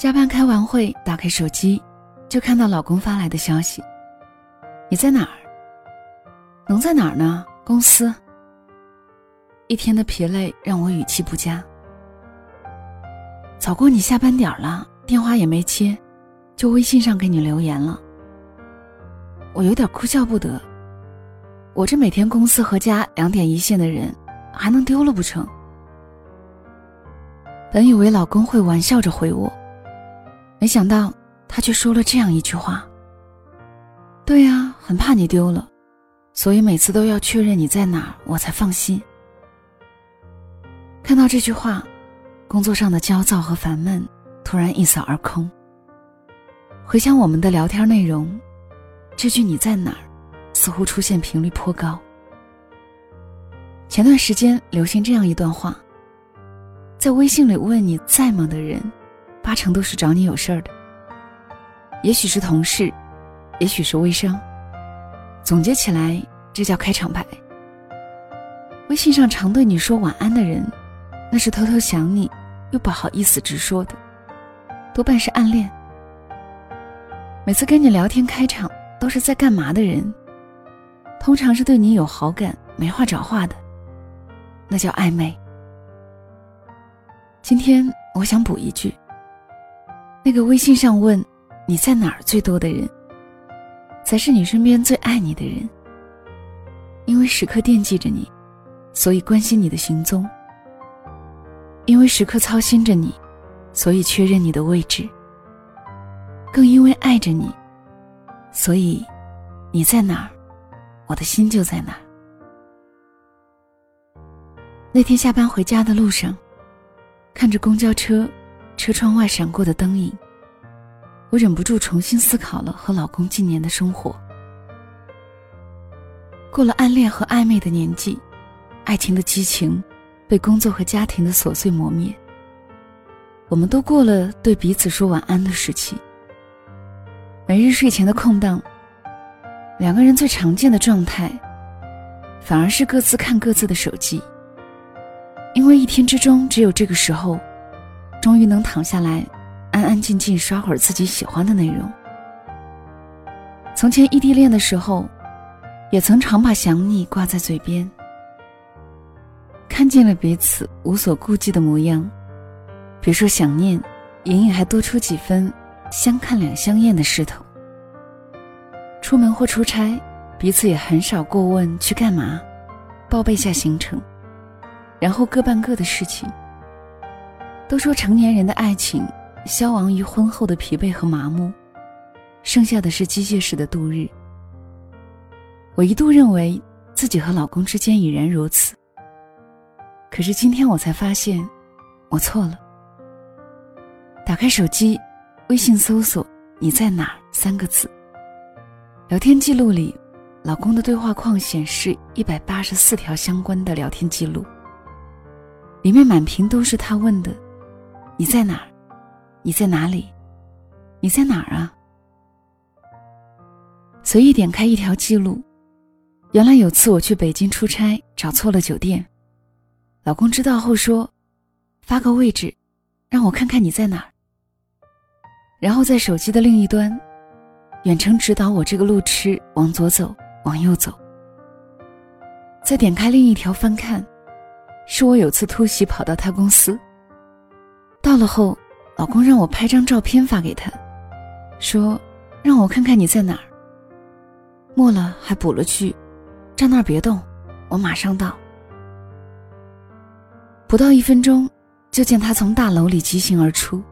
加班开完会，打开手机，就看到老公发来的消息：“你在哪儿？能在哪儿呢？公司。”一天的疲累让我语气不佳。早过你下班点了，电话也没接，就微信上给你留言了。我有点哭笑不得。我这每天公司和家两点一线的人，还能丢了不成？本以为老公会玩笑着回我，没想到他却说了这样一句话：“对呀，很怕你丢了，所以每次都要确认你在哪儿，我才放心。”看到这句话，工作上的焦躁和烦闷突然一扫而空。回想我们的聊天内容，这句“你在哪儿”似乎出现频率颇高。前段时间流行这样一段话：在微信里问你在吗的人，八成都是找你有事儿的。也许是同事，也许是微商。总结起来，这叫开场白。微信上常对你说晚安的人。那是偷偷想你，又不好意思直说的，多半是暗恋。每次跟你聊天开场都是在干嘛的人，通常是对你有好感、没话找话的，那叫暧昧。今天我想补一句：那个微信上问你在哪儿最多的人，才是你身边最爱你的人，因为时刻惦记着你，所以关心你的行踪。因为时刻操心着你，所以确认你的位置。更因为爱着你，所以你在哪儿，我的心就在哪儿。那天下班回家的路上，看着公交车车窗外闪过的灯影，我忍不住重新思考了和老公近年的生活。过了暗恋和暧昧的年纪，爱情的激情。被工作和家庭的琐碎磨灭，我们都过了对彼此说晚安的时期。每日睡前的空档，两个人最常见的状态，反而是各自看各自的手机。因为一天之中只有这个时候，终于能躺下来，安安静静刷会儿自己喜欢的内容。从前异地恋的时候，也曾常把想你挂在嘴边。看见了彼此无所顾忌的模样，别说想念，隐隐还多出几分相看两相厌的势头。出门或出差，彼此也很少过问去干嘛，报备下行程，然后各办各的事情。都说成年人的爱情消亡于婚后的疲惫和麻木，剩下的是机械式的度日。我一度认为自己和老公之间已然如此。可是今天我才发现，我错了。打开手机，微信搜索“你在哪”三个字。聊天记录里，老公的对话框显示一百八十四条相关的聊天记录，里面满屏都是他问的：“你在哪儿？你在哪里？你在哪儿啊？”随意点开一条记录，原来有次我去北京出差，找错了酒店。老公知道后说：“发个位置，让我看看你在哪儿。”然后在手机的另一端，远程指导我这个路痴往左走，往右走。再点开另一条翻看，是我有次突袭跑到他公司。到了后，老公让我拍张照片发给他，说：“让我看看你在哪儿。”末了还补了句：“站那儿别动，我马上到。”不到一分钟，就见他从大楼里疾行而出，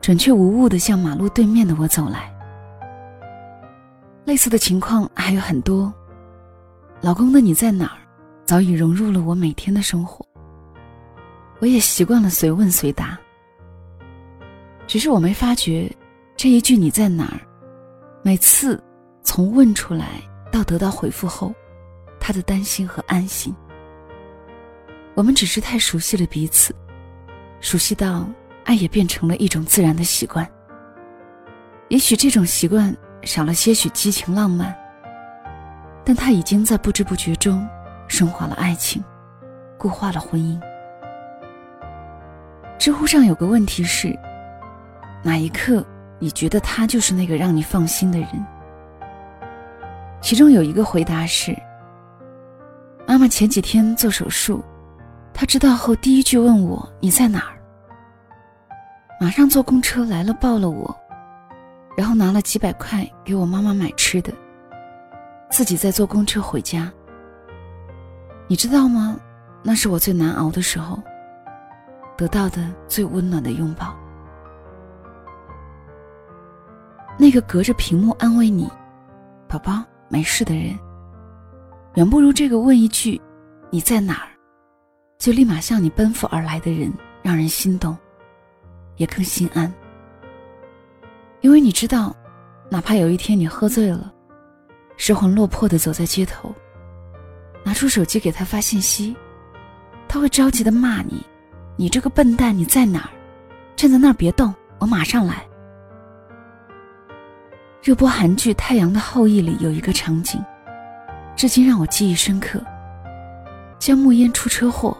准确无误地向马路对面的我走来。类似的情况还有很多。老公的你在哪儿，早已融入了我每天的生活。我也习惯了随问随答。只是我没发觉，这一句你在哪儿，每次从问出来到得到回复后，他的担心和安心。我们只是太熟悉了彼此，熟悉到爱也变成了一种自然的习惯。也许这种习惯少了些许激情浪漫，但它已经在不知不觉中升华了爱情，固化了婚姻。知乎上有个问题是：哪一刻你觉得他就是那个让你放心的人？其中有一个回答是：妈妈前几天做手术，她知道后第一句问我你在哪儿，马上坐公车来了抱了我，然后拿了几百块给我妈妈买吃的，自己再坐公车回家。你知道吗？那是我最难熬的时候，得到的最温暖的拥抱。那个隔着屏幕安慰你“宝宝没事”的人，远不如这个问一句“你在哪儿”，就立马向你奔赴而来的人让人心动，也更心安。因为你知道，哪怕有一天你喝醉了，失魂落魄的走在街头。拿出手机给他发信息，他会着急的骂你：“你这个笨蛋，你在哪儿？站在那儿别动，我马上来。”热播韩剧《太阳的后裔》里有一个场景，至今让我记忆深刻。江木烟出车祸，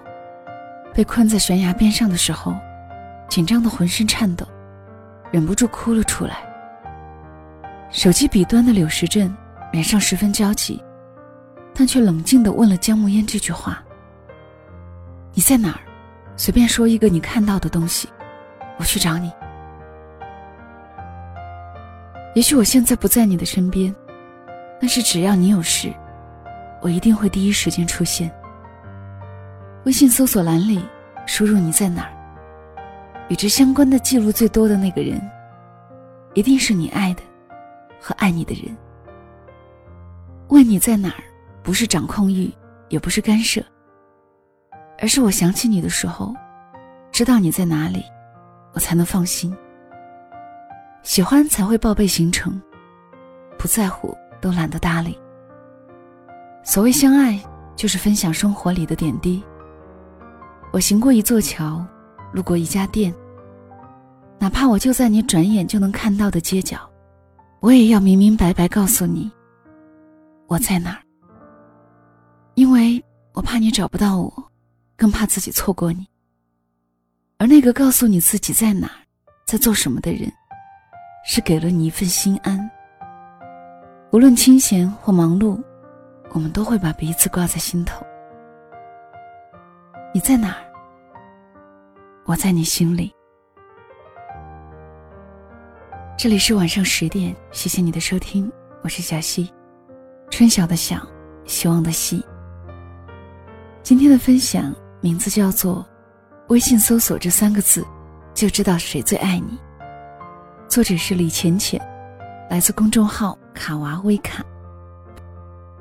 被困在悬崖边上的时候，紧张的浑身颤抖，忍不住哭了出来。手机笔端的柳时镇脸上十分焦急。但却冷静地问了江木烟这句话：“你在哪儿？随便说一个你看到的东西，我去找你。也许我现在不在你的身边，但是只要你有事，我一定会第一时间出现。微信搜索栏里输入你在哪儿，与之相关的记录最多的那个人，一定是你爱的和爱你的人。问你在哪儿？”不是掌控欲，也不是干涉，而是我想起你的时候，知道你在哪里，我才能放心。喜欢才会报备行程，不在乎都懒得搭理。所谓相爱，就是分享生活里的点滴。我行过一座桥，路过一家店，哪怕我就在你转眼就能看到的街角，我也要明明白白告诉你，我在哪儿。因为我怕你找不到我，更怕自己错过你。而那个告诉你自己在哪儿，在做什么的人，是给了你一份心安。无论清闲或忙碌，我们都会把彼此挂在心头。你在哪儿？我在你心里。这里是晚上十点，谢谢你的收听，我是小溪，春晓的晓，希望的希。今天的分享名字叫做“微信搜索这三个字，就知道谁最爱你”。作者是李浅浅，来自公众号“卡娃微卡”。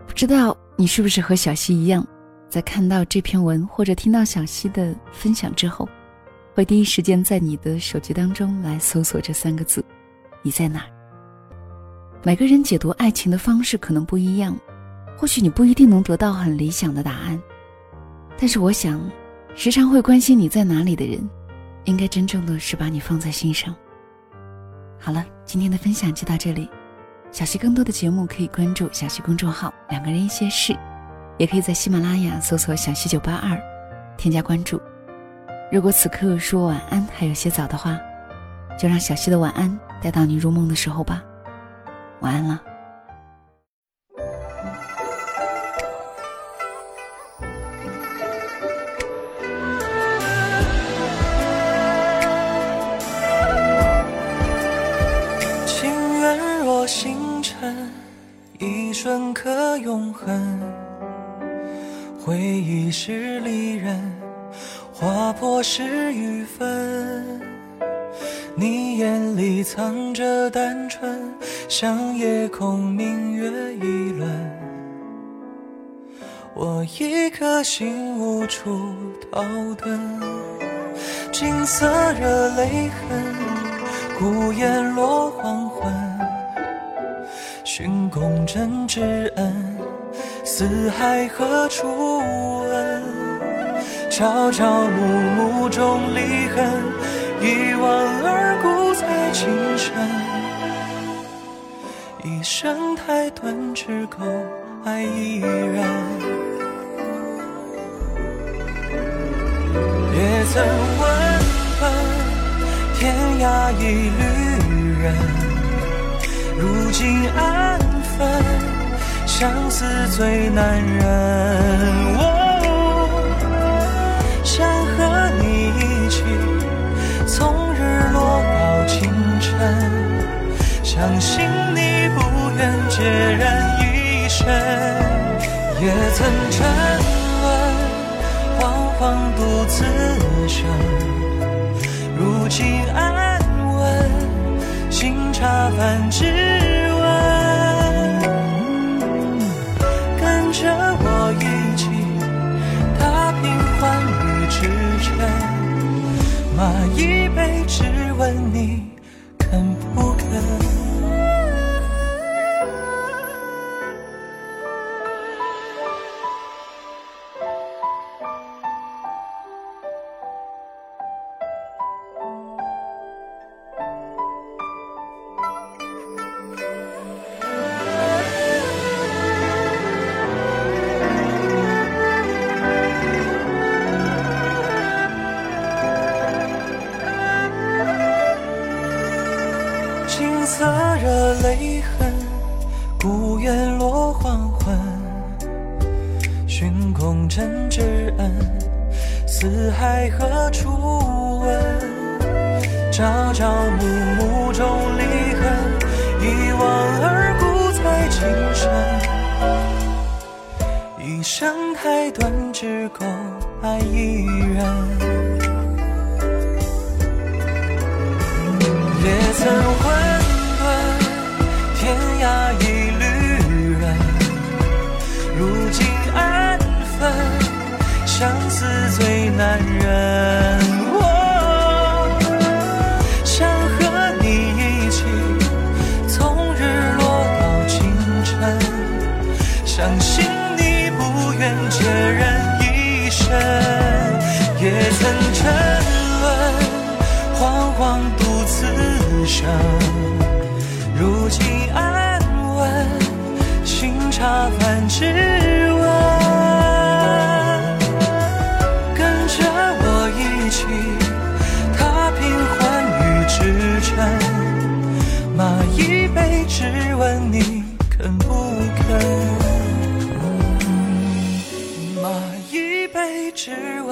不知道你是不是和小溪一样，在看到这篇文或者听到小溪的分享之后，会第一时间在你的手机当中来搜索这三个字：“你在哪？”每个人解读爱情的方式可能不一样，或许你不一定能得到很理想的答案。但是我想，时常会关心你在哪里的人，应该真正的是把你放在心上。好了，今天的分享就到这里。小溪更多的节目可以关注小溪公众号“两个人一些事”，也可以在喜马拉雅搜索“小溪九八二”，添加关注。如果此刻说晚安还有些早的话，就让小溪的晚安带到你入梦的时候吧。晚安了。瞬刻永恒，回忆是离人，划破是与分。你眼里藏着单纯，像夜空明月一轮。我一颗心无处逃遁，金色热泪痕，孤雁落黄昏。寻公真挚恩，四海何处问？朝朝暮暮中离恨，一往而故在情深。一生太短，只够爱一人。也曾问问天。涯一旅人，如今安分，相思最难忍。想和你一起，从日落到清晨，相信你不愿孑然一身，也曾沉沦，惶惶独自生。如今安稳，茶饭之问，跟着我一起踏平寰宇之尘，马一杯只问你何处闻？朝朝暮暮中离恨，一往而故在今生。一生太短，只够爱一人。也曾问。最难忍。想和你一起，从日落到清晨，相信你不愿孑然一身，也曾沉沦，惶惶独自生。如今安稳，新茶饭只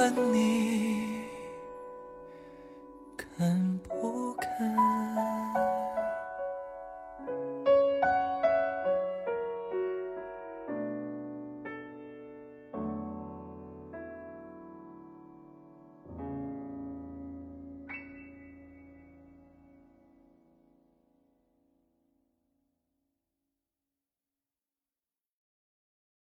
愿你看不